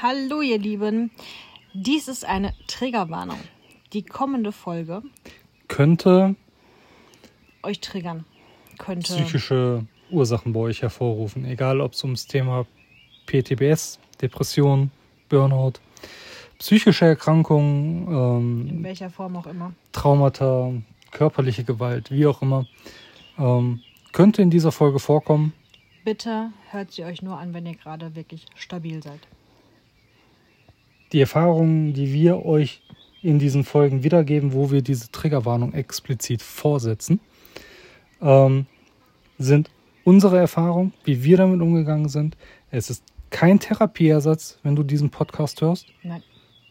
Hallo ihr Lieben, dies ist eine Triggerwarnung. Die kommende Folge Könnte euch triggern könnte. psychische Ursachen bei euch hervorrufen, egal ob es ums Thema PTBS, Depression, Burnout, psychische Erkrankungen, in ähm, welcher Form auch immer. Traumata, körperliche Gewalt, wie auch immer, ähm, könnte in dieser Folge vorkommen. Bitte hört sie euch nur an, wenn ihr gerade wirklich stabil seid. Die Erfahrungen, die wir euch in diesen Folgen wiedergeben, wo wir diese Triggerwarnung explizit vorsetzen, ähm, sind unsere Erfahrungen, wie wir damit umgegangen sind. Es ist kein Therapieersatz, wenn du diesen Podcast hörst. Nein.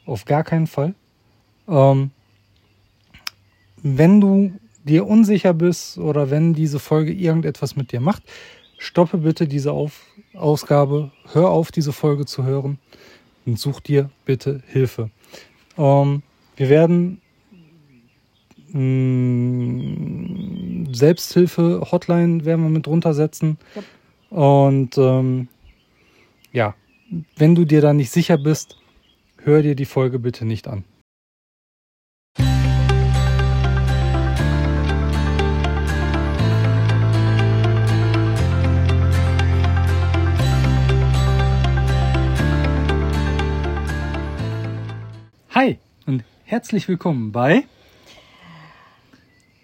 Auf gar keinen Fall. Ähm, wenn du dir unsicher bist oder wenn diese Folge irgendetwas mit dir macht, stoppe bitte diese auf Ausgabe, hör auf, diese Folge zu hören und such dir bitte Hilfe. Ähm, wir werden mh, Selbsthilfe-Hotline werden wir mit runtersetzen. Yep. Und ähm, ja, wenn du dir da nicht sicher bist, hör dir die Folge bitte nicht an. Herzlich willkommen bei.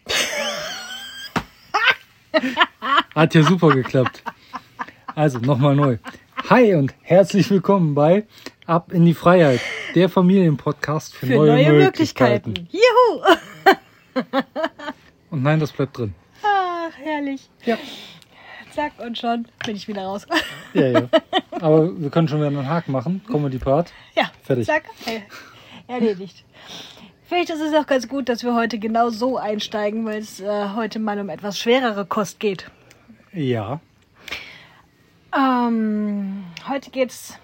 Hat ja super geklappt. Also nochmal neu. Hi und herzlich willkommen bei Ab in die Freiheit, der Familienpodcast für, Für neue, Möglichkeiten. Juhu! Und nein, das bleibt drin. Ach, herrlich. Ja. Zack, und schon bin ich wieder raus. Ja, ja. Aber wir können schon wieder einen Haken machen. Comedy-Part. ja, Fertig. zack, äh, erledigt. Vielleicht ist es auch ganz gut, dass wir heute genau so einsteigen, weil es äh, heute mal um etwas schwerere Kost geht. Ja. Ähm, heute geht's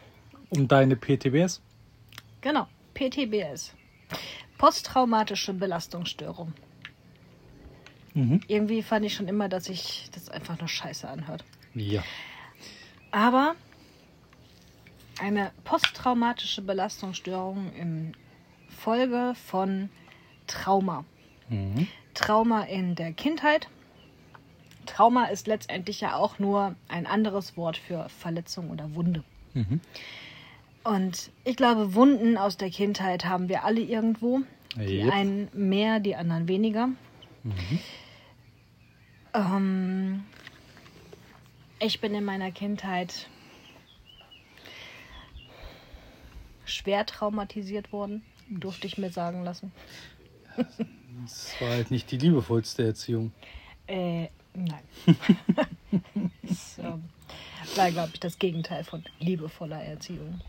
Um deine PTBS. Genau, PTBS. Posttraumatische Belastungsstörung. Mhm. Irgendwie fand ich schon immer, dass sich das einfach nur scheiße anhört. Ja. Aber eine posttraumatische Belastungsstörung in Folge von Trauma. Mhm. Trauma in der Kindheit. Trauma ist letztendlich ja auch nur ein anderes Wort für Verletzung oder Wunde. Mhm. Und ich glaube, Wunden aus der Kindheit haben wir alle irgendwo. Die Yep. einen mehr, die anderen weniger. Ähm, ich bin in meiner Kindheit schwer traumatisiert worden, durfte ich mir sagen lassen. Das war halt nicht die liebevollste Erziehung. Äh, nein. ähm, war, glaube ich, das Gegenteil von liebevoller Erziehung.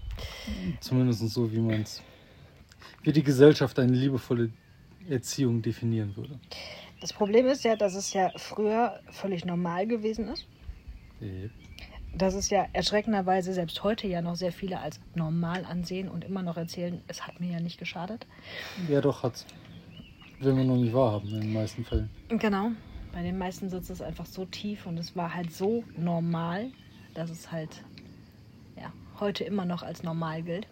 Zumindest so, wie man es. Wie die Gesellschaft eine liebevolle Erziehung definieren würde. Das Problem ist ja, dass es ja früher völlig normal gewesen ist. Yep. Dass es ja erschreckenderweise selbst heute ja noch sehr viele als normal ansehen und immer noch erzählen, es hat mir ja nicht geschadet. Ja, doch, hat's. Will man noch nicht wahrhaben in den meisten Fällen. Genau. Bei den meisten sitzt es einfach so tief und es war halt so normal, dass es halt ja, heute immer noch als normal gilt.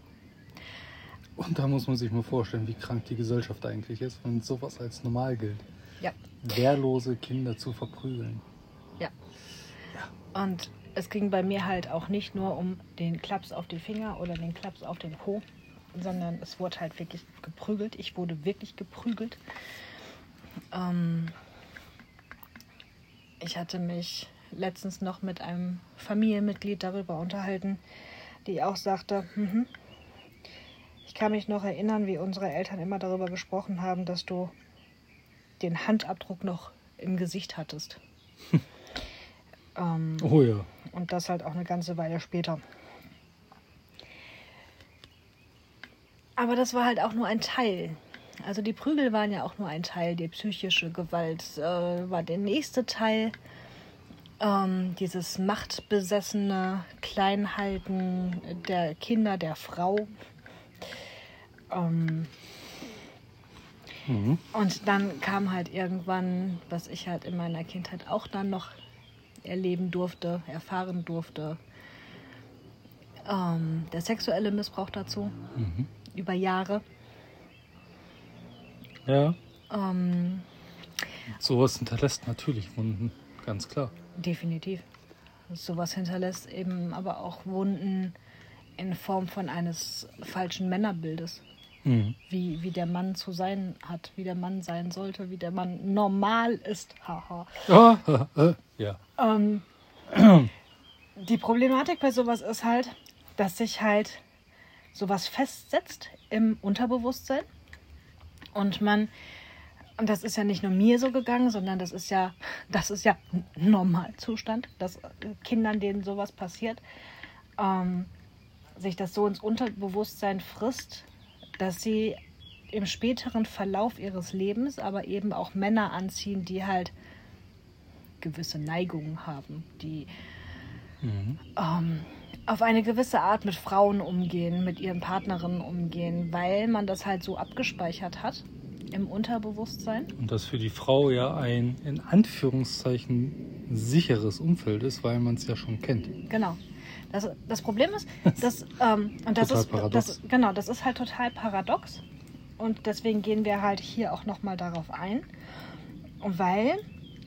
Und da muss man sich mal vorstellen, wie krank die Gesellschaft eigentlich ist, wenn sowas als normal gilt. Ja. Wehrlose Kinder zu verprügeln. Ja. Und es ging bei mir halt auch nicht nur um den Klaps auf die Finger oder den Klaps auf den Po, sondern es wurde halt wirklich geprügelt. Ich wurde wirklich geprügelt. Ähm, ich hatte mich letztens noch mit einem Familienmitglied darüber unterhalten, die auch sagte, mhm, ich kann mich noch erinnern, wie unsere Eltern immer darüber gesprochen haben, dass du den Handabdruck noch im Gesicht hattest. ähm, Oh ja. und das halt auch eine ganze Weile später. Aber das war halt auch nur ein Teil. Also die Prügel waren ja auch nur ein Teil. Die psychische Gewalt äh, war der nächste Teil. Ähm, dieses machtbesessene Kleinhalten der Kinder, der Frau. Ähm, Mhm. und dann kam halt irgendwann, was ich halt in meiner Kindheit auch dann noch erleben durfte, erfahren durfte, ähm, der sexuelle Missbrauch dazu Mhm. über Jahre. Ja, Ähm, sowas hinterlässt natürlich Wunden, ganz klar. definitiv. Sowas hinterlässt eben aber auch Wunden in Form von eines falschen Männerbildes. Mhm. Wie, wie der Mann zu sein hat, wie der Mann sein sollte, wie der Mann normal ist. Haha. Ah, äh, ja. Ähm, die Problematik bei sowas ist halt, dass sich halt sowas festsetzt im Unterbewusstsein und man und das ist ja nicht nur mir so gegangen, sondern das ist ja das ist ja ein Normalzustand, dass äh, Kindern denen sowas passiert, ähm, sich das so ins Unterbewusstsein frisst, dass sie im späteren Verlauf ihres Lebens aber eben auch Männer anziehen, die halt gewisse Neigungen haben, die Mhm. ähm, auf eine gewisse Art mit Frauen umgehen, mit ihren Partnerinnen umgehen, weil man das halt so abgespeichert hat im Unterbewusstsein. Und das für die Frau ja ein in Anführungszeichen sicheres Umfeld ist, weil man es ja schon kennt. Genau. Das, das Problem ist, dass, ähm, und das Total ist, paradox. das, genau, das ist halt total paradox. Und deswegen gehen wir halt hier auch nochmal darauf ein. Und weil,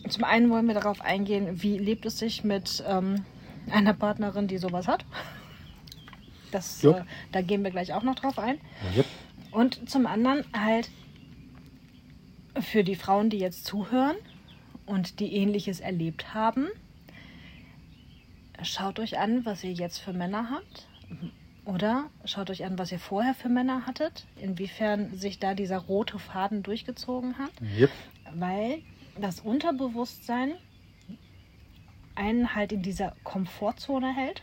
zum einen wollen wir darauf eingehen, wie lebt es sich mit ähm, einer Partnerin, die sowas hat. Das, äh, da gehen wir gleich auch noch drauf ein. Yep. Und zum anderen halt für die Frauen, die jetzt zuhören und die ähnliches erlebt haben, schaut euch an, was ihr jetzt für Männer habt. Oder schaut euch an, was ihr vorher für Männer hattet, inwiefern sich da dieser rote Faden durchgezogen hat, Yep. weil das Unterbewusstsein einen halt in dieser Komfortzone hält.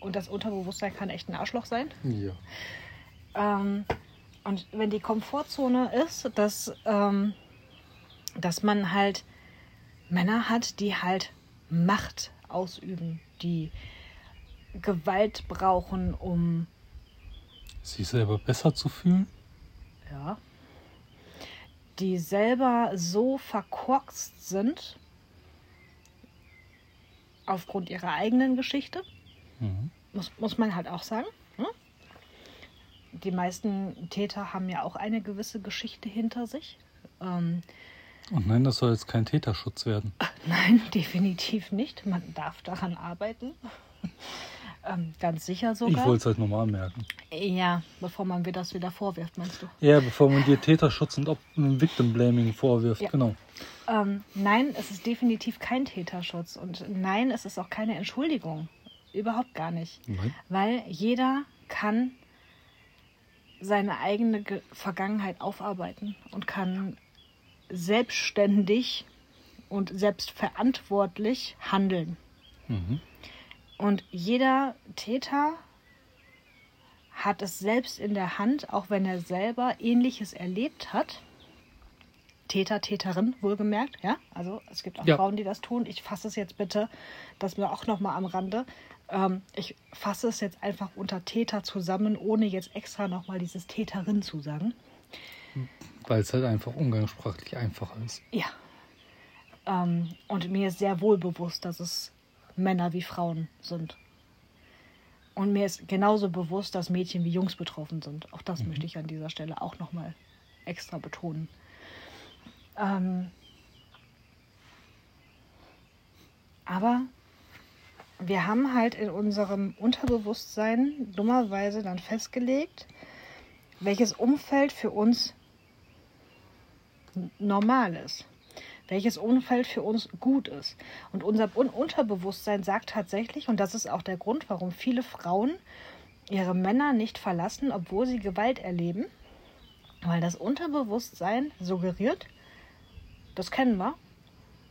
Und das Unterbewusstsein kann echt ein Arschloch sein. Ja. Ähm, und wenn die Komfortzone ist, dass, ähm, dass man halt Männer hat, die halt Macht ausüben, die Gewalt brauchen, um Sich selber besser zu fühlen. ja, die selber so verkorkst sind aufgrund ihrer eigenen Geschichte, Mhm. muss, muss man halt auch sagen. Ne? Die meisten Täter haben ja auch eine gewisse Geschichte hinter sich. Ähm, Und nein, das soll jetzt kein Täterschutz werden. nein, definitiv nicht. Man darf daran arbeiten. ähm, ganz sicher Ich sogar. wollte es halt nochmal anmerken. ja, bevor man mir das wieder vorwirft, meinst du? Ja, bevor man dir Täterschutz und Op- Victim Blaming vorwirft. Ja. Genau. Ähm, nein, es ist definitiv kein Täterschutz. Und nein, es ist auch keine Entschuldigung. Überhaupt gar nicht. Nein. Weil jeder kann seine eigene Ge Vergangenheit aufarbeiten und kann selbstständig und selbstverantwortlich handeln. Mhm. Und jeder Täter hat es selbst in der Hand, auch wenn er selber Ähnliches erlebt hat. Täter, Täterin, wohlgemerkt, ja. Also es gibt auch Ja. Frauen, die das tun. Ich fasse es jetzt bitte, das mir auch noch mal am Rande. Ähm, ich fasse es jetzt einfach unter Täter zusammen, ohne jetzt extra noch mal dieses Täterin zu sagen. Weil es halt einfach umgangssprachlich einfacher ist. Ja. Ähm, und mir ist sehr wohl bewusst, dass es Männer wie Frauen sind. Und mir ist genauso bewusst, dass Mädchen wie Jungs betroffen sind. Auch das möchte ich an dieser Stelle auch nochmal extra betonen. Ähm, aber wir haben halt in unserem Unterbewusstsein dummerweise dann festgelegt, welches Umfeld für uns normal ist, welches Umfeld für uns gut ist. Und unser Un Unterbewusstsein sagt tatsächlich, und das ist auch der Grund, warum viele Frauen ihre Männer nicht verlassen, obwohl sie Gewalt erleben, weil das Unterbewusstsein suggeriert, das kennen wir,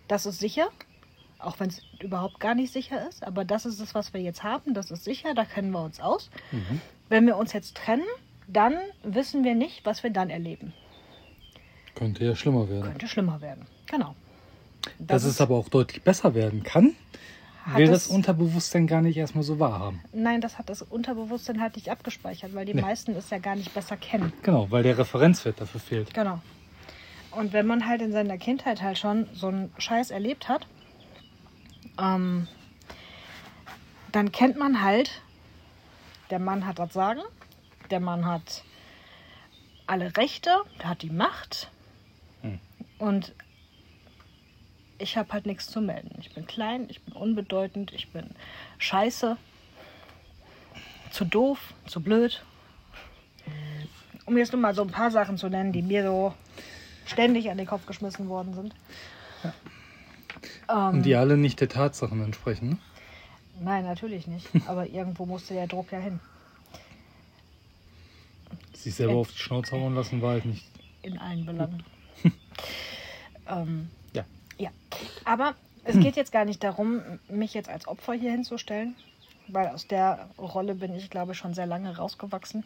das ist sicher, auch wenn es überhaupt gar nicht sicher ist, aber das ist es, was wir jetzt haben, das ist sicher, da kennen wir uns aus. Mhm. Wenn wir uns jetzt trennen, dann wissen wir nicht, was wir dann erleben. Könnte ja schlimmer werden. Könnte schlimmer werden. Genau. Dass es aber auch deutlich besser werden kann, will das Unterbewusstsein gar nicht erstmal so wahrhaben. Nein, das hat das Unterbewusstsein halt nicht abgespeichert, weil die Nee. meisten es ja gar nicht besser kennen. Genau, weil der Referenzwert dafür fehlt. Genau. Und wenn man halt in seiner Kindheit halt schon so einen Scheiß erlebt hat, ähm, dann kennt man halt Der Mann hat das Sagen, der Mann hat alle Rechte, der hat die Macht. Und ich habe halt nichts zu melden. Ich bin klein, ich bin unbedeutend, ich bin scheiße, zu doof, zu blöd. Um jetzt nur mal so ein paar Sachen zu nennen, die mir so ständig an den Kopf geschmissen worden sind. Ähm, Und die alle nicht der Tatsachen entsprechen. Ne? Nein, natürlich nicht. Aber irgendwo musste der Druck ja hin. Sich selber Ja. auf die Schnauze hauen lassen war halt nicht. In allen Belangen. Ähm, Ja. ja. Aber es geht jetzt gar nicht darum, mich jetzt als Opfer hier hinzustellen, weil aus der Rolle bin ich, glaube ich, schon sehr lange rausgewachsen.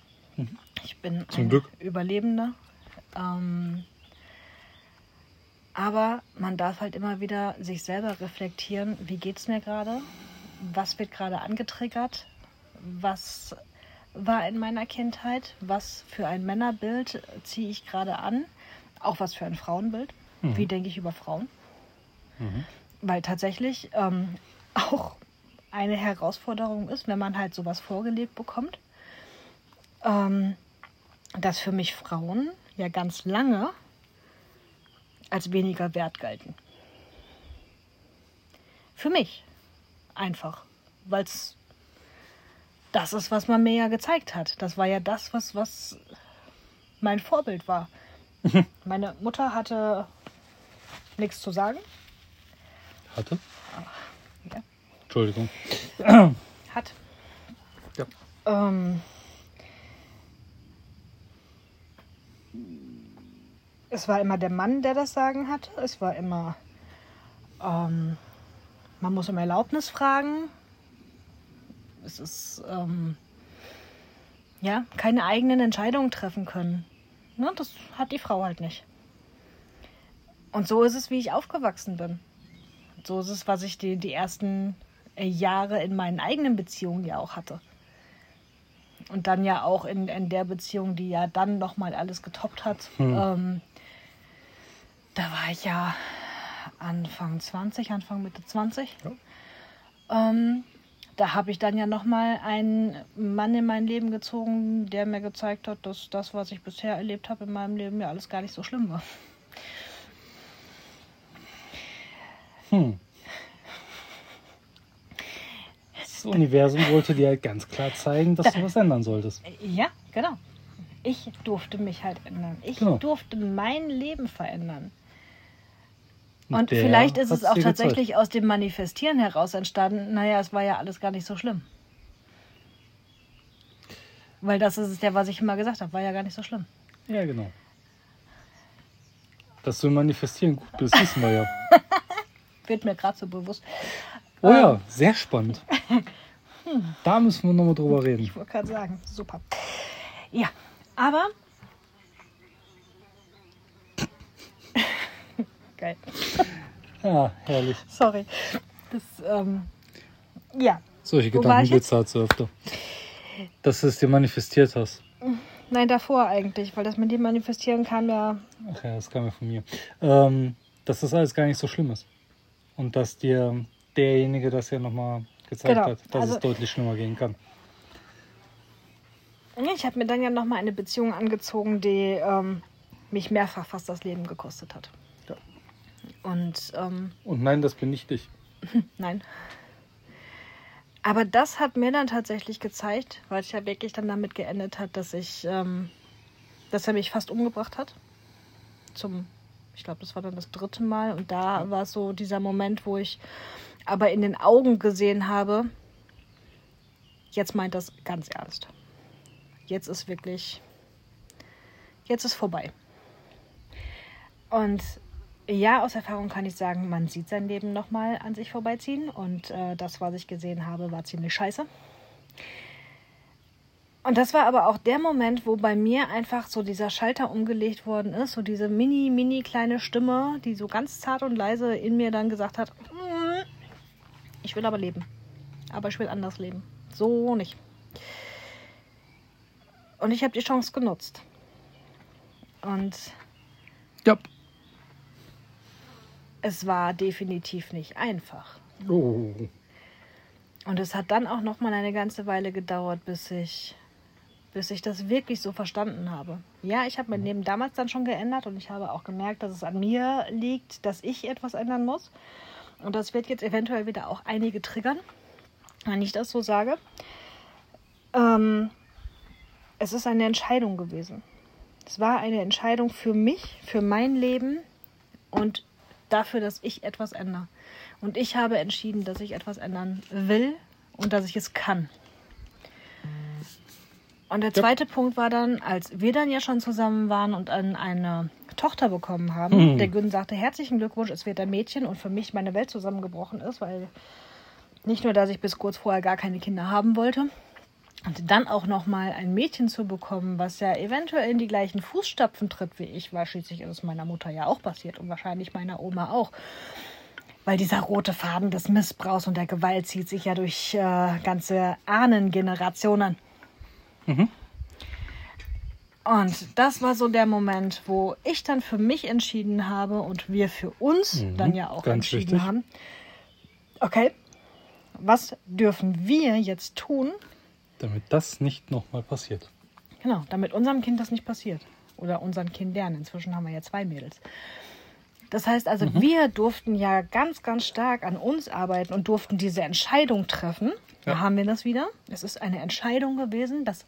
Ich bin Zum ein Glück. Überlebender. Ähm, aber man darf halt immer wieder sich selber reflektieren, wie geht es mir gerade? Was wird gerade angetriggert? Was war in meiner Kindheit? Was für ein Männerbild ziehe ich gerade an? Auch was für ein Frauenbild? Wie denke ich über Frauen? Weil tatsächlich ähm, auch eine Herausforderung ist, wenn man halt sowas vorgelebt bekommt, ähm, dass für mich Frauen ja ganz lange als weniger wert galten. Für mich einfach, weil es das ist, was man mir ja gezeigt hat. Das war ja das, was, was mein Vorbild war. Meine Mutter hatte nichts zu sagen. Hatte? Ja. Entschuldigung. Hat. Ja. Ähm, es war immer der Mann, der das Sagen hatte. Es war immer, ähm, man muss um Erlaubnis fragen. Es ist, ähm, ja, keine eigenen Entscheidungen treffen können. Ne, das hat die Frau halt nicht. Und so ist es, wie ich aufgewachsen bin. So ist es, was ich die, die ersten äh, Jahre in meinen eigenen Beziehungen ja auch hatte. Und dann ja auch in, in der Beziehung, die ja dann nochmal alles getoppt hat. Ähm, da war ich ja Anfang 20, Anfang Mitte 20. Ähm, da habe ich dann ja nochmal einen Mann in mein Leben gezogen, der mir gezeigt hat, dass das, was ich bisher erlebt habe in meinem Leben, ja alles gar nicht so schlimm war. Hm. Das Universum wollte dir halt ganz klar zeigen, dass du was ändern solltest. Ja, genau. Ich durfte mich halt ändern. Ich Genau. durfte mein Leben verändern. Und der vielleicht ist es auch tatsächlich aus dem Manifestieren heraus entstanden. Naja, es war ja alles gar nicht so schlimm. Weil das ist es ja, was ich immer gesagt habe, war ja gar nicht so schlimm. Ja, genau. Dass du im Manifestieren gut bist, wissen wir ja. Wird mir gerade so bewusst. Oh ja, sehr spannend. Da müssen wir nochmal drüber reden. Ich wollte gerade sagen, super. Ja, aber. Geil. Ja, herrlich. Sorry. Das, ähm, ja. Solche Gedankenblitze hast du öfter. Dass du es dir manifestiert hast. Nein, davor eigentlich, weil das mit dem Manifestieren kam ja. Ach ja, das kam ja von mir. Ähm, dass das alles gar nicht so schlimm ist. Und dass dir derjenige das ja nochmal gezeigt Genau, hat, dass also- es deutlich schlimmer gehen kann. Ich habe mir dann ja nochmal eine Beziehung angezogen, die ähm, mich mehrfach fast das Leben gekostet hat. Ja. Und ähm, Und nein, das bin nicht ich. nein. Aber das hat mir dann tatsächlich gezeigt, weil es ja wirklich dann damit geendet hat, dass ich, ähm, dass er mich fast umgebracht hat. Zum, ich glaube, das war dann das dritte Mal. Und da war es so dieser Moment, wo ich aber in den Augen gesehen habe, jetzt meint das ganz ernst. Jetzt ist wirklich, jetzt ist vorbei. Und ja, aus Erfahrung kann ich sagen, man sieht sein Leben nochmal an sich vorbeiziehen. Und äh, das, was ich gesehen habe, war ziemlich scheiße. Und das war aber auch der Moment, wo bei mir einfach so dieser Schalter umgelegt worden ist, so diese mini, mini kleine Stimme, die so ganz zart und leise in mir dann gesagt hat, "Mm, ich will aber leben. Aber ich will anders leben. So nicht. Und ich habe die Chance genutzt. Und Ja. es war definitiv nicht einfach. Oh. Und es hat dann auch noch mal eine ganze Weile gedauert, bis ich, bis ich das wirklich so verstanden habe. Ja, ich habe mein Leben damals dann schon geändert und ich habe auch gemerkt, dass es an mir liegt, dass ich etwas ändern muss. Und das wird jetzt eventuell wieder auch einige triggern, wenn ich das so sage. Ähm, es ist eine Entscheidung gewesen. Es war eine Entscheidung für mich, für mein Leben und dafür, dass ich etwas ändere. Und ich habe entschieden, dass ich etwas ändern will und dass ich es kann. Und der zweite ja. Punkt war dann, als wir dann ja schon zusammen waren und an eine Tochter bekommen haben, mhm. der Gün sagte, herzlichen Glückwunsch, es wird ein Mädchen und für mich meine Welt zusammengebrochen ist, weil nicht nur, dass ich bis kurz vorher gar keine Kinder haben wollte, und dann auch noch mal ein Mädchen zu bekommen, was ja eventuell in die gleichen Fußstapfen tritt wie ich, weil schließlich ist es meiner Mutter ja auch passiert und wahrscheinlich meiner Oma auch. Weil dieser rote Faden des Missbrauchs und der Gewalt zieht sich ja durch äh, ganze Ahnengenerationen. Mhm. Und das war so der Moment, wo ich dann für mich entschieden habe und wir für uns mhm, dann ja auch entschieden wichtig. haben. Okay, was dürfen wir jetzt tun, damit das nicht nochmal passiert. Genau, damit unserem Kind das nicht passiert. Oder unseren Kindern. Inzwischen haben wir ja zwei Mädels. Das heißt also, mhm. wir durften ja ganz, ganz stark an uns arbeiten und durften diese Entscheidung treffen. Ja. Da haben wir das wieder. Es ist eine Entscheidung gewesen, dass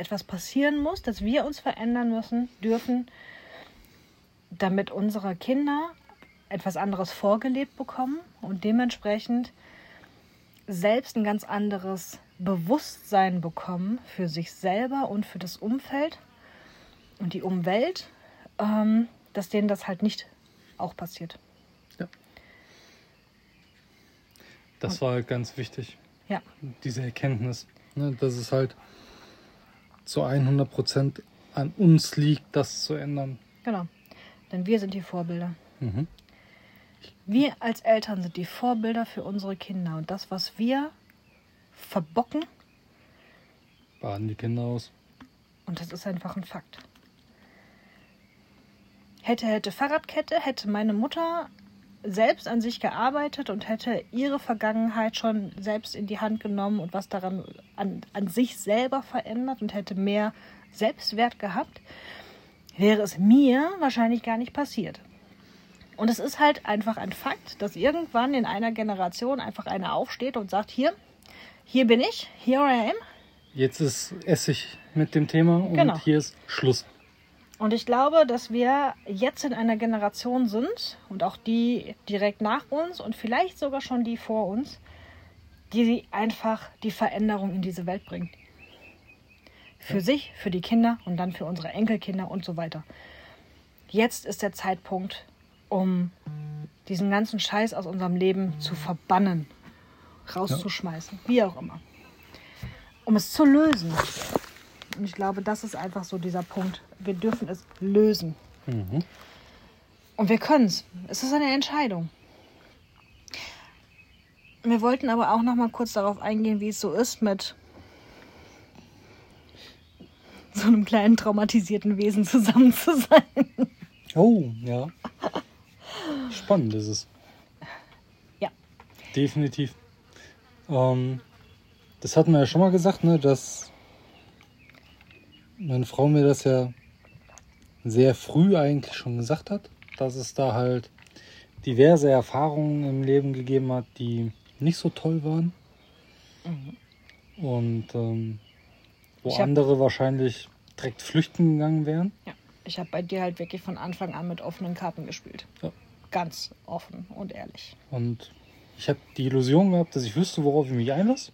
etwas passieren muss, dass wir uns verändern müssen, dürfen, damit unsere Kinder etwas anderes vorgelebt bekommen und dementsprechend selbst ein ganz anderes Bewusstsein bekommen für sich selber und für das Umfeld und die Umwelt, ähm, dass denen das halt nicht auch passiert. Ja. Das und, war halt ganz wichtig. Ja. Diese Erkenntnis, ne, dass es halt zu 100 Prozent an uns liegt, das zu ändern. Genau. Denn wir sind die Vorbilder. Mhm. Wir als Eltern sind die Vorbilder für unsere Kinder. Und das, was wir verbocken. Baden die Kinder aus. Und das ist einfach ein Fakt. Hätte, hätte Fahrradkette, hätte meine Mutter selbst an sich gearbeitet und hätte ihre Vergangenheit schon selbst in die Hand genommen und was daran an, an sich selber verändert und hätte mehr Selbstwert gehabt, wäre es mir wahrscheinlich gar nicht passiert. Und es ist halt einfach ein Fakt, dass irgendwann in einer Generation einfach einer aufsteht und sagt, hier, hier bin ich, here I am. Jetzt ist Essig mit dem Thema und genau. hier ist Schluss. Und ich glaube, dass wir jetzt in einer Generation sind und auch die direkt nach uns und vielleicht sogar schon die vor uns, die einfach die Veränderung in diese Welt bringen. Für ja. sich, für die Kinder und dann für unsere Enkelkinder und so weiter. Jetzt ist der Zeitpunkt, um diesen ganzen Scheiß aus unserem Leben zu verbannen rauszuschmeißen, ja. wie auch immer. Um es zu lösen. Und ich glaube, das ist einfach so dieser Punkt. Wir dürfen es lösen. Mhm. Und wir können es. Es ist eine Entscheidung. Wir wollten aber auch noch mal kurz darauf eingehen, wie es so ist mit so einem kleinen traumatisierten Wesen zusammen zu sein. Oh, ja. Spannend ist es. Ja. Definitiv. Ähm, das hatten wir ja schon mal gesagt, ne, dass meine Frau mir das ja sehr früh eigentlich schon gesagt hat, dass es da halt diverse Erfahrungen im Leben gegeben hat, die nicht so toll waren. Mhm. Und ähm, wo hab, andere wahrscheinlich direkt flüchten gegangen wären. Ja, ich habe bei dir halt wirklich von Anfang an mit offenen Karten gespielt. Ja. Ganz offen und ehrlich. Und ich habe die Illusion gehabt, dass ich wüsste, worauf ich mich einlasse.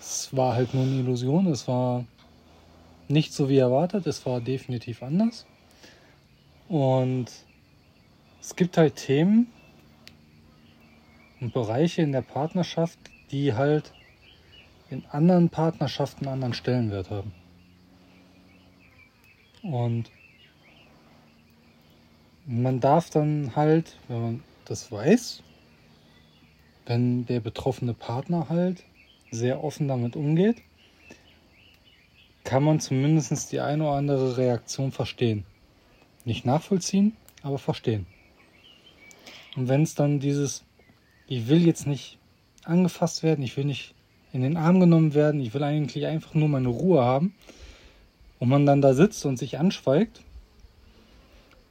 Es war halt nur eine Illusion. Es war nicht so wie erwartet. Es war definitiv anders. Und es gibt halt Themen und Bereiche in der Partnerschaft, die halt in anderen Partnerschaften einen anderen Stellenwert haben. Und man darf dann halt, wenn man das weiß, wenn der betroffene Partner halt sehr offen damit umgeht, kann man zumindest die eine oder andere Reaktion verstehen. Nicht nachvollziehen, aber verstehen. Und wenn es dann dieses, ich will jetzt nicht angefasst werden, ich will nicht in den Arm genommen werden, ich will eigentlich einfach nur meine Ruhe haben und man dann da sitzt und sich anschweigt,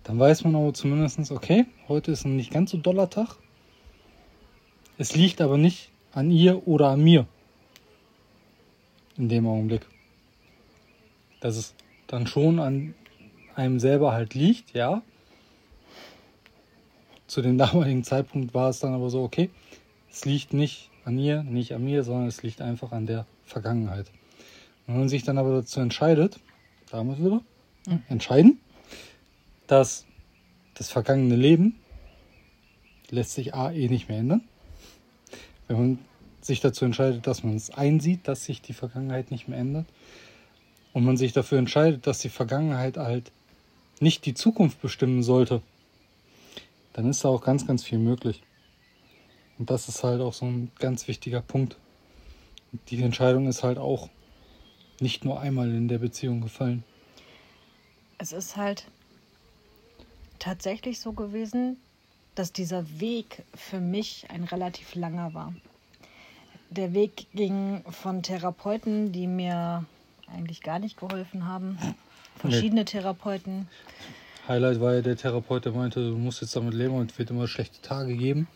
dann weiß man aber zumindest, okay, heute ist ein nicht ganz so doller Tag. Es liegt aber nicht an ihr oder an mir in dem Augenblick. Dass es dann schon an einem selber halt liegt, ja. Zu dem damaligen Zeitpunkt war es dann aber so, okay, es liegt nicht an ihr, nicht an mir, sondern es liegt einfach an der Vergangenheit. Und wenn man sich dann aber dazu entscheidet, damals wieder, mhm. entscheiden, dass das vergangene Leben lässt sich A eh nicht mehr ändern. Wenn man sich dazu entscheidet, dass man es einsieht, dass sich die Vergangenheit nicht mehr ändert und man sich dafür entscheidet, dass die Vergangenheit halt nicht die Zukunft bestimmen sollte, dann ist da auch ganz, ganz viel möglich. Und das ist halt auch so ein ganz wichtiger Punkt. Die Entscheidung ist halt auch nicht nur einmal in der Beziehung gefallen. Es ist halt tatsächlich so gewesen, dass dieser Weg für mich ein relativ langer war. Der Weg ging von Therapeuten, die mir eigentlich gar nicht geholfen haben, verschiedene nee. Therapeuten. Highlight war ja der Therapeut, der meinte, du musst jetzt damit leben und es wird immer schlechte Tage geben.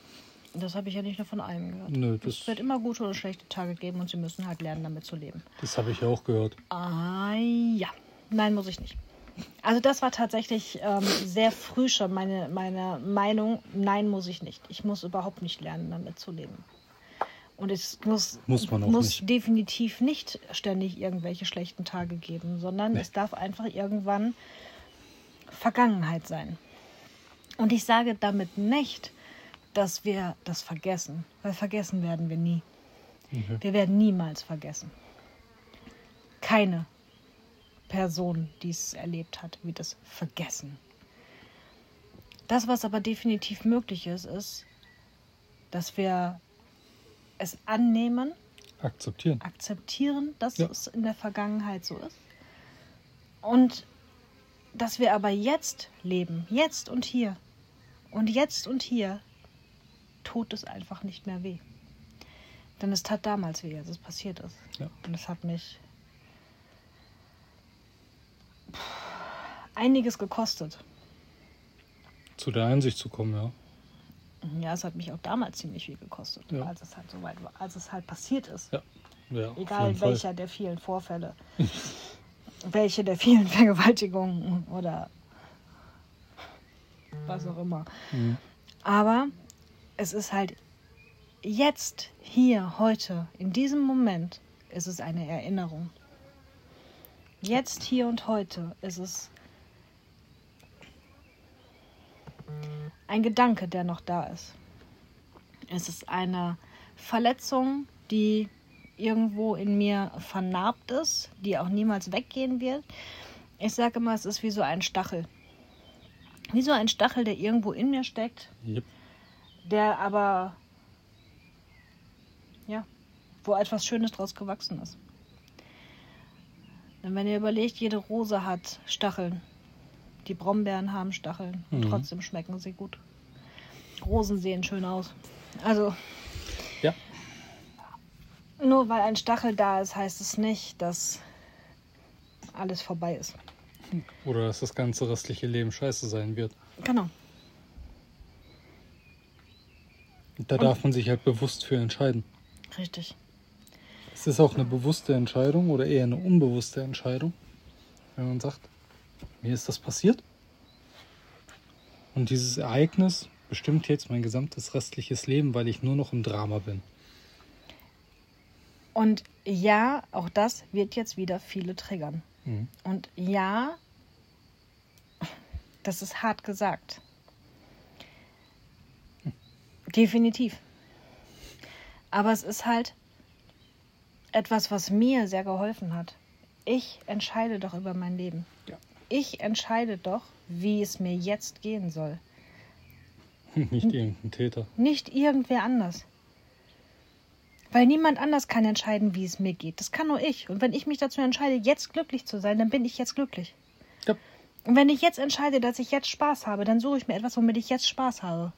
Das habe ich ja nicht nur von einem gehört. Nö, es wird immer gute oder schlechte Tage geben und sie müssen halt lernen, damit zu leben. Das habe ich ja auch gehört. Ah ja. Nein, muss ich nicht. Also das war tatsächlich ähm, sehr früh schon meine, meine Meinung. Nein, muss ich nicht. Ich muss überhaupt nicht lernen, damit zu leben. Und es muss, muss, muss nicht. definitiv nicht ständig irgendwelche schlechten Tage geben, sondern nee. es darf einfach irgendwann Vergangenheit sein. Und ich sage damit nicht, dass wir das vergessen, weil vergessen werden wir nie. Mhm. Wir werden niemals vergessen. Keine Person, die es erlebt hat, wird es vergessen. Das, was aber definitiv möglich ist, ist, dass wir es annehmen, akzeptieren, akzeptieren, dass ja. es in der Vergangenheit so ist. Und dass wir aber jetzt leben, jetzt und hier. Und jetzt und hier tut es einfach nicht mehr weh. Denn es tat damals weh, als es passiert ist. Ja. Und es hat mich einiges gekostet. Zu der Einsicht zu kommen, ja. Ja, es hat mich auch damals ziemlich viel gekostet, ja. als es halt so weit war, als es halt passiert ist. Ja. ja Egal welcher Fall. der vielen Vorfälle, welche der vielen Vergewaltigungen oder was auch immer. Mhm. Aber es ist halt jetzt, hier, heute, in diesem Moment, ist es eine Erinnerung. Jetzt, hier und heute ist es ein Gedanke, der noch da ist. Es ist eine Verletzung, die irgendwo in mir vernarbt ist, die auch niemals weggehen wird. Ich sage immer, es ist wie so ein Stachel. Wie so ein Stachel, der irgendwo in mir steckt, yep. der aber, ja, wo etwas Schönes draus gewachsen ist. Denn wenn ihr überlegt, jede Rose hat Stacheln. Die Brombeeren haben Stacheln und mhm. trotzdem schmecken sie gut. Rosen sehen schön aus. Also. Ja. Nur weil ein Stachel da ist, heißt es nicht, dass alles vorbei ist. Oder dass das ganze restliche Leben scheiße sein wird. Genau. Da Und darf man sich halt bewusst für entscheiden. Richtig. Es ist auch eine bewusste Entscheidung oder eher eine unbewusste Entscheidung, wenn man sagt, mir ist das passiert. Und dieses Ereignis bestimmt jetzt mein gesamtes restliches Leben, weil ich nur noch im Drama bin. Und ja, auch das wird jetzt wieder viele triggern. Mhm. Und ja, das ist hart gesagt. Definitiv. Aber es ist halt etwas, was mir sehr geholfen hat. Ich entscheide doch über mein Leben. Ja. Ich entscheide doch, wie es mir jetzt gehen soll. Nicht irgendein Täter. Nicht irgendwer anders. Weil niemand anders kann entscheiden, wie es mir geht. Das kann nur ich. Und wenn ich mich dazu entscheide, jetzt glücklich zu sein, dann bin ich jetzt glücklich. Ja. Und wenn ich jetzt entscheide, dass ich jetzt Spaß habe, dann suche ich mir etwas, womit ich jetzt Spaß habe.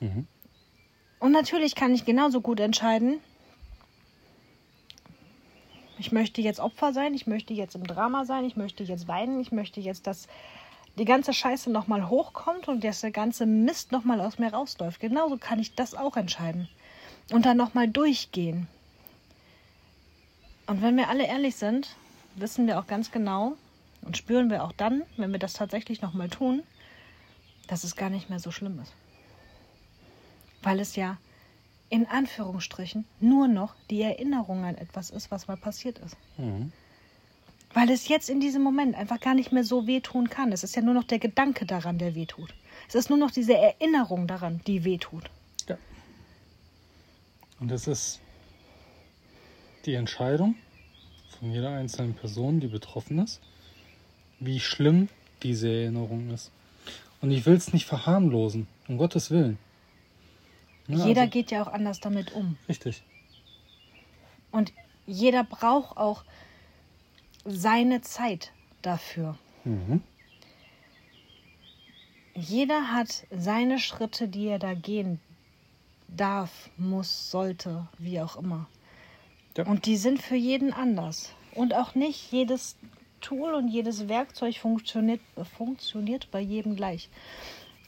Mhm. Und natürlich kann ich genauso gut entscheiden, ich möchte jetzt Opfer sein, ich möchte jetzt im Drama sein, ich möchte jetzt weinen, ich möchte jetzt, dass die ganze Scheiße nochmal hochkommt und dass der ganze Mist nochmal aus mir rausläuft. Genauso kann ich das auch entscheiden. Und dann nochmal durchgehen. Und wenn wir alle ehrlich sind, wissen wir auch ganz genau und spüren wir auch dann, wenn wir das tatsächlich nochmal tun, dass es gar nicht mehr so schlimm ist. Weil es ja in Anführungsstrichen nur noch die Erinnerung an etwas ist, was mal passiert ist. Mhm. Weil es jetzt in diesem Moment einfach gar nicht mehr so wehtun kann. Es ist ja nur noch der Gedanke daran, der wehtut. Es ist nur noch diese Erinnerung daran, die wehtut. Ja. Und es ist die Entscheidung von jeder einzelnen Person, die betroffen ist, wie schlimm diese Erinnerung ist. Und ich will es nicht verharmlosen, um Gottes Willen. Ja, jeder also- geht ja auch anders damit um. Richtig. Und jeder braucht auch seine Zeit dafür. Mhm. Jeder hat seine Schritte, die er da gehen darf, muss, sollte, wie auch immer. Ja. Und die sind für jeden anders. Und auch nicht jedes Tool und jedes Werkzeug funktioniert, funktioniert bei jedem gleich.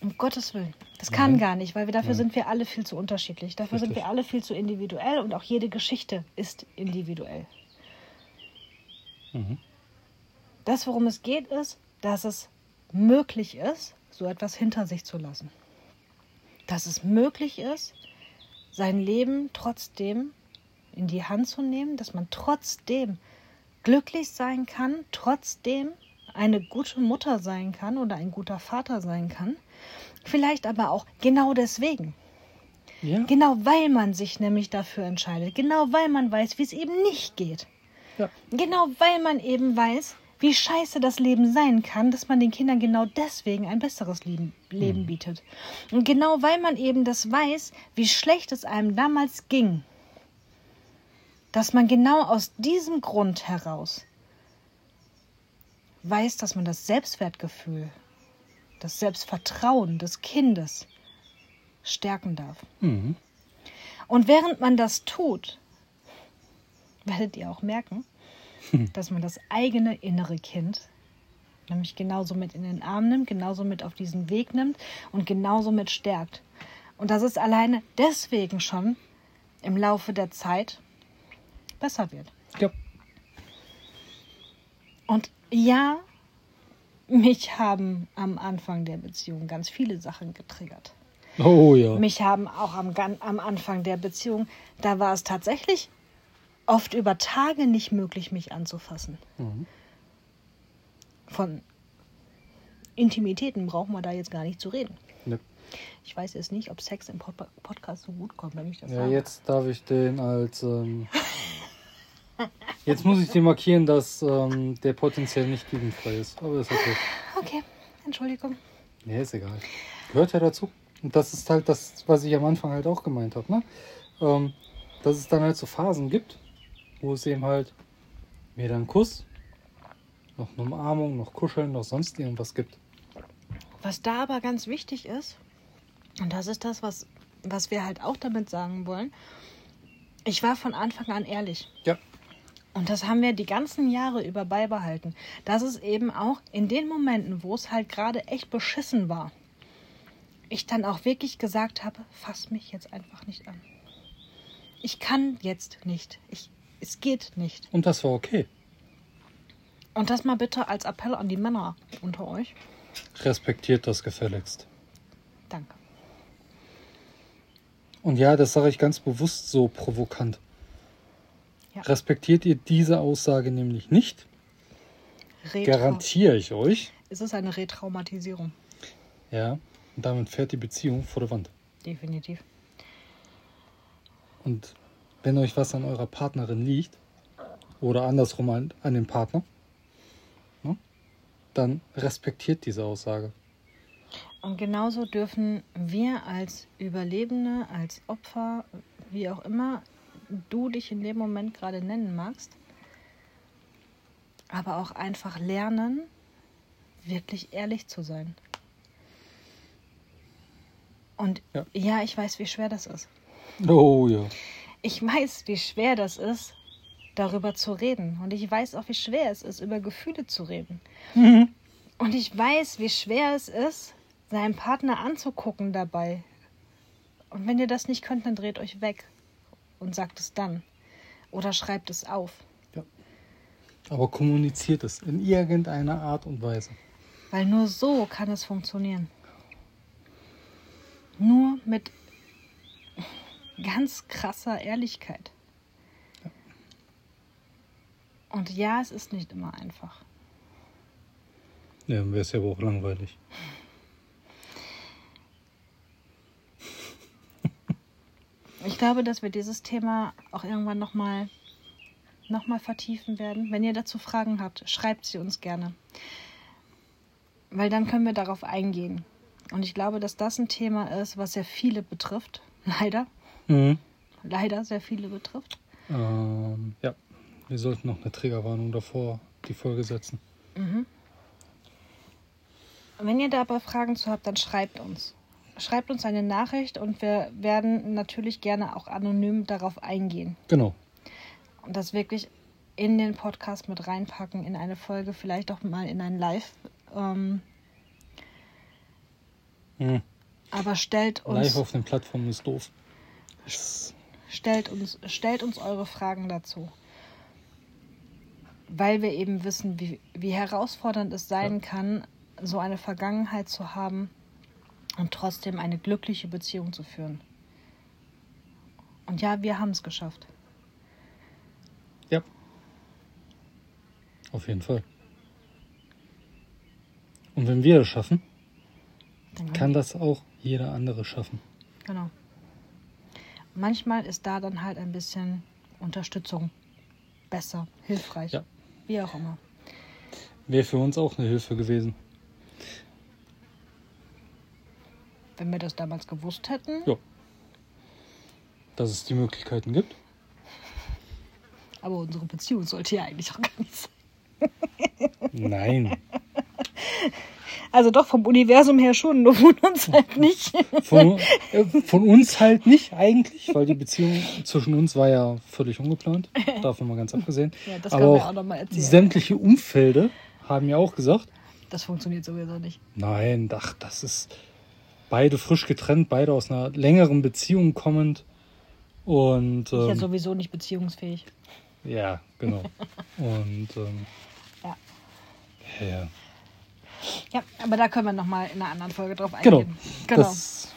Um Gottes Willen. Das kann Nein. gar nicht, weil wir dafür Nein. sind wir alle viel zu unterschiedlich. Dafür sind Richtig. wir alle viel zu individuell und auch jede Geschichte ist individuell. Mhm. Das, worum es geht, ist, dass es möglich ist, so etwas hinter sich zu lassen. Dass es möglich ist, sein Leben trotzdem in die Hand zu nehmen, dass man trotzdem glücklich sein kann, trotzdem eine gute Mutter sein kann oder ein guter Vater sein kann. Vielleicht aber auch genau deswegen. Ja. Genau weil man sich nämlich dafür entscheidet. Genau weil man weiß, wie es eben nicht geht. ja. Genau weil man eben weiß, wie scheiße das Leben sein kann, dass man den Kindern genau deswegen ein besseres Leben, Leben bietet. Und genau weil man eben das weiß, wie schlecht es einem damals ging, dass man genau aus diesem Grund heraus weiß, dass man das Selbstwertgefühl, das Selbstvertrauen des Kindes stärken darf. Mhm. Und während man das tut, werdet ihr auch merken, dass man das eigene innere Kind nämlich genauso mit in den Arm nimmt, genauso mit auf diesen Weg nimmt und genauso mit stärkt. Und dass es alleine deswegen schon im Laufe der Zeit besser wird. ja. Und ja, mich haben am Anfang der Beziehung ganz viele Sachen getriggert. Oh ja. Mich haben auch am, am Anfang der Beziehung, da war es tatsächlich oft über Tage nicht möglich, mich anzufassen. Mhm. Von Intimitäten brauchen wir da jetzt gar nicht zu reden. Ne. Ich weiß jetzt nicht, ob Sex im Pod Podcast so gut kommt, wenn ich das Ja, sage. jetzt darf ich den als. Ähm, jetzt muss ich dir markieren, dass ähm, der potenziell nicht jugendfrei ist. Aber ist okay. Okay, Entschuldigung. Nee, ist egal. Gehört ja dazu. Und das ist halt das, was ich am Anfang halt auch gemeint habe. Ne? Ähm, dass es dann halt so Phasen gibt, wo es eben halt weder einen Kuss, noch eine Umarmung, noch Kuscheln, noch sonst irgendwas gibt. Was da aber ganz wichtig ist, und das ist das, was, was wir halt auch damit sagen wollen, ich war von Anfang an ehrlich. Ja. Und das haben wir die ganzen Jahre über beibehalten. Dass es eben auch in den Momenten, wo es halt gerade echt beschissen war, ich dann auch wirklich gesagt habe, fass mich jetzt einfach nicht an. Ich kann jetzt nicht. Ich, es geht nicht. Und das war okay. Und das mal bitte als Appell an die Männer unter euch. Respektiert das gefälligst. Danke. Und ja, das sage ich ganz bewusst so provokant. Ja. Respektiert ihr diese Aussage nämlich nicht, Retrau- garantiere ich euch, Es ist eine Retraumatisierung. ja, und damit fährt die Beziehung vor der Wand. Definitiv. Und wenn euch was an eurer Partnerin liegt, oder andersrum an, an dem Partner, ne, dann respektiert diese Aussage. Und genauso dürfen wir als Überlebende, als Opfer, wie auch immer du dich in dem Moment gerade nennen magst, aber auch einfach lernen, wirklich ehrlich zu sein. Und Ja. ja, ich weiß, wie schwer das ist. Oh ja. Ich weiß, wie schwer das ist, darüber zu reden. Und ich weiß auch, wie schwer es ist, über Gefühle zu reden. Und ich weiß, wie schwer es ist, seinen Partner anzugucken dabei. Und wenn ihr das nicht könnt, dann dreht euch weg und sagt es dann. Oder schreibt es auf. ja. Aber kommuniziert es in irgendeiner Art und Weise. Weil nur so kann es funktionieren. Nur mit ganz krasser Ehrlichkeit. Und ja, es ist nicht immer einfach. Ja, dann wäre es ja aber auch langweilig. Ich glaube, dass wir dieses Thema auch irgendwann nochmal noch mal vertiefen werden. Wenn ihr dazu Fragen habt, schreibt sie uns gerne. Weil dann können wir darauf eingehen. Und ich glaube, dass das ein Thema ist, was sehr viele betrifft. Leider. Mhm. Leider sehr viele betrifft. Ähm, ja, wir sollten noch eine Triggerwarnung davor die Folge setzen. Wenn ihr dabei Fragen zu habt, dann schreibt uns. Schreibt uns eine Nachricht und wir werden natürlich gerne auch anonym darauf eingehen. Genau. Und das wirklich in den Podcast mit reinpacken, in eine Folge, vielleicht auch mal in ein Live. Ähm, Mhm. aber stellt uns, Live auf den Plattformen ist doof. Stellt, uns, stellt uns eure Fragen dazu. Weil wir eben wissen, wie, wie herausfordernd es sein Ja. kann, so eine Vergangenheit zu haben und trotzdem eine glückliche Beziehung zu führen. Und ja, wir haben es geschafft. Ja. Auf jeden Fall. Und wenn wir es schaffen, Dann kann das auch jeder andere schaffen. Genau. Manchmal ist da dann halt ein bisschen Unterstützung besser, hilfreich. Ja. Wie auch immer. Wäre für uns auch eine Hilfe gewesen. Wenn wir das damals gewusst hätten, Ja. Dass es die Möglichkeiten gibt. aber unsere Beziehung sollte ja eigentlich auch gar nicht sein. Nein. Also doch vom Universum her schon, nur von uns halt nicht. Von, äh, von uns halt nicht eigentlich, weil die Beziehung zwischen uns war ja völlig ungeplant. Davon mal ganz abgesehen. Ja, das Aber auch auch noch mal erzählen. sämtliche Umfelde haben ja auch gesagt, Das funktioniert sowieso nicht. nein, ach, das ist beide frisch getrennt, beide aus einer längeren Beziehung kommend. Und Ich ja ähm, sowieso nicht beziehungsfähig. ja, genau. Und ähm, Ja. ja, ja. Ja, aber da können wir noch mal in einer anderen Folge drauf Genau. eingehen. Genau. Das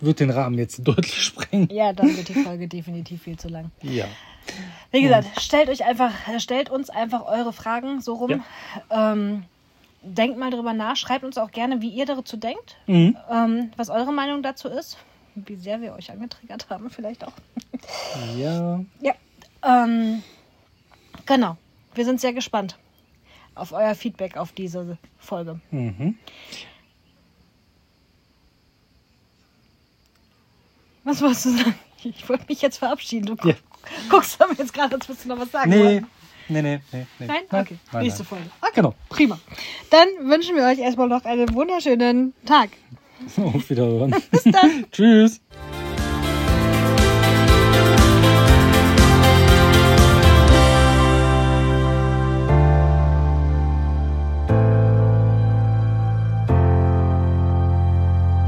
wird den Rahmen jetzt deutlich sprengen. Ja, dann wird die Folge definitiv viel zu lang. Ja. Wie gesagt, stellt euch einfach, stellt uns einfach eure Fragen so rum. Ähm, denkt mal drüber nach, schreibt uns auch gerne, wie ihr dazu denkt, Mhm. ähm, was eure Meinung dazu ist, wie sehr wir euch angetriggert haben, vielleicht auch. Ja. Ja, ähm, genau. Wir sind sehr gespannt auf euer Feedback auf diese Folge. Mhm. Was wolltest du sagen? Ich wollte mich jetzt verabschieden. Du Ja. guckst aber jetzt gerade, als würdest du noch was sagen. Nee. wollen. Nee, nee, nee, nee. Nein? Okay, nein, nächste nein. Folge. Okay, Genau. prima. Dann wünschen wir euch erstmal noch einen wunderschönen Tag. Auf Wiederhören. Bis dann. Tschüss.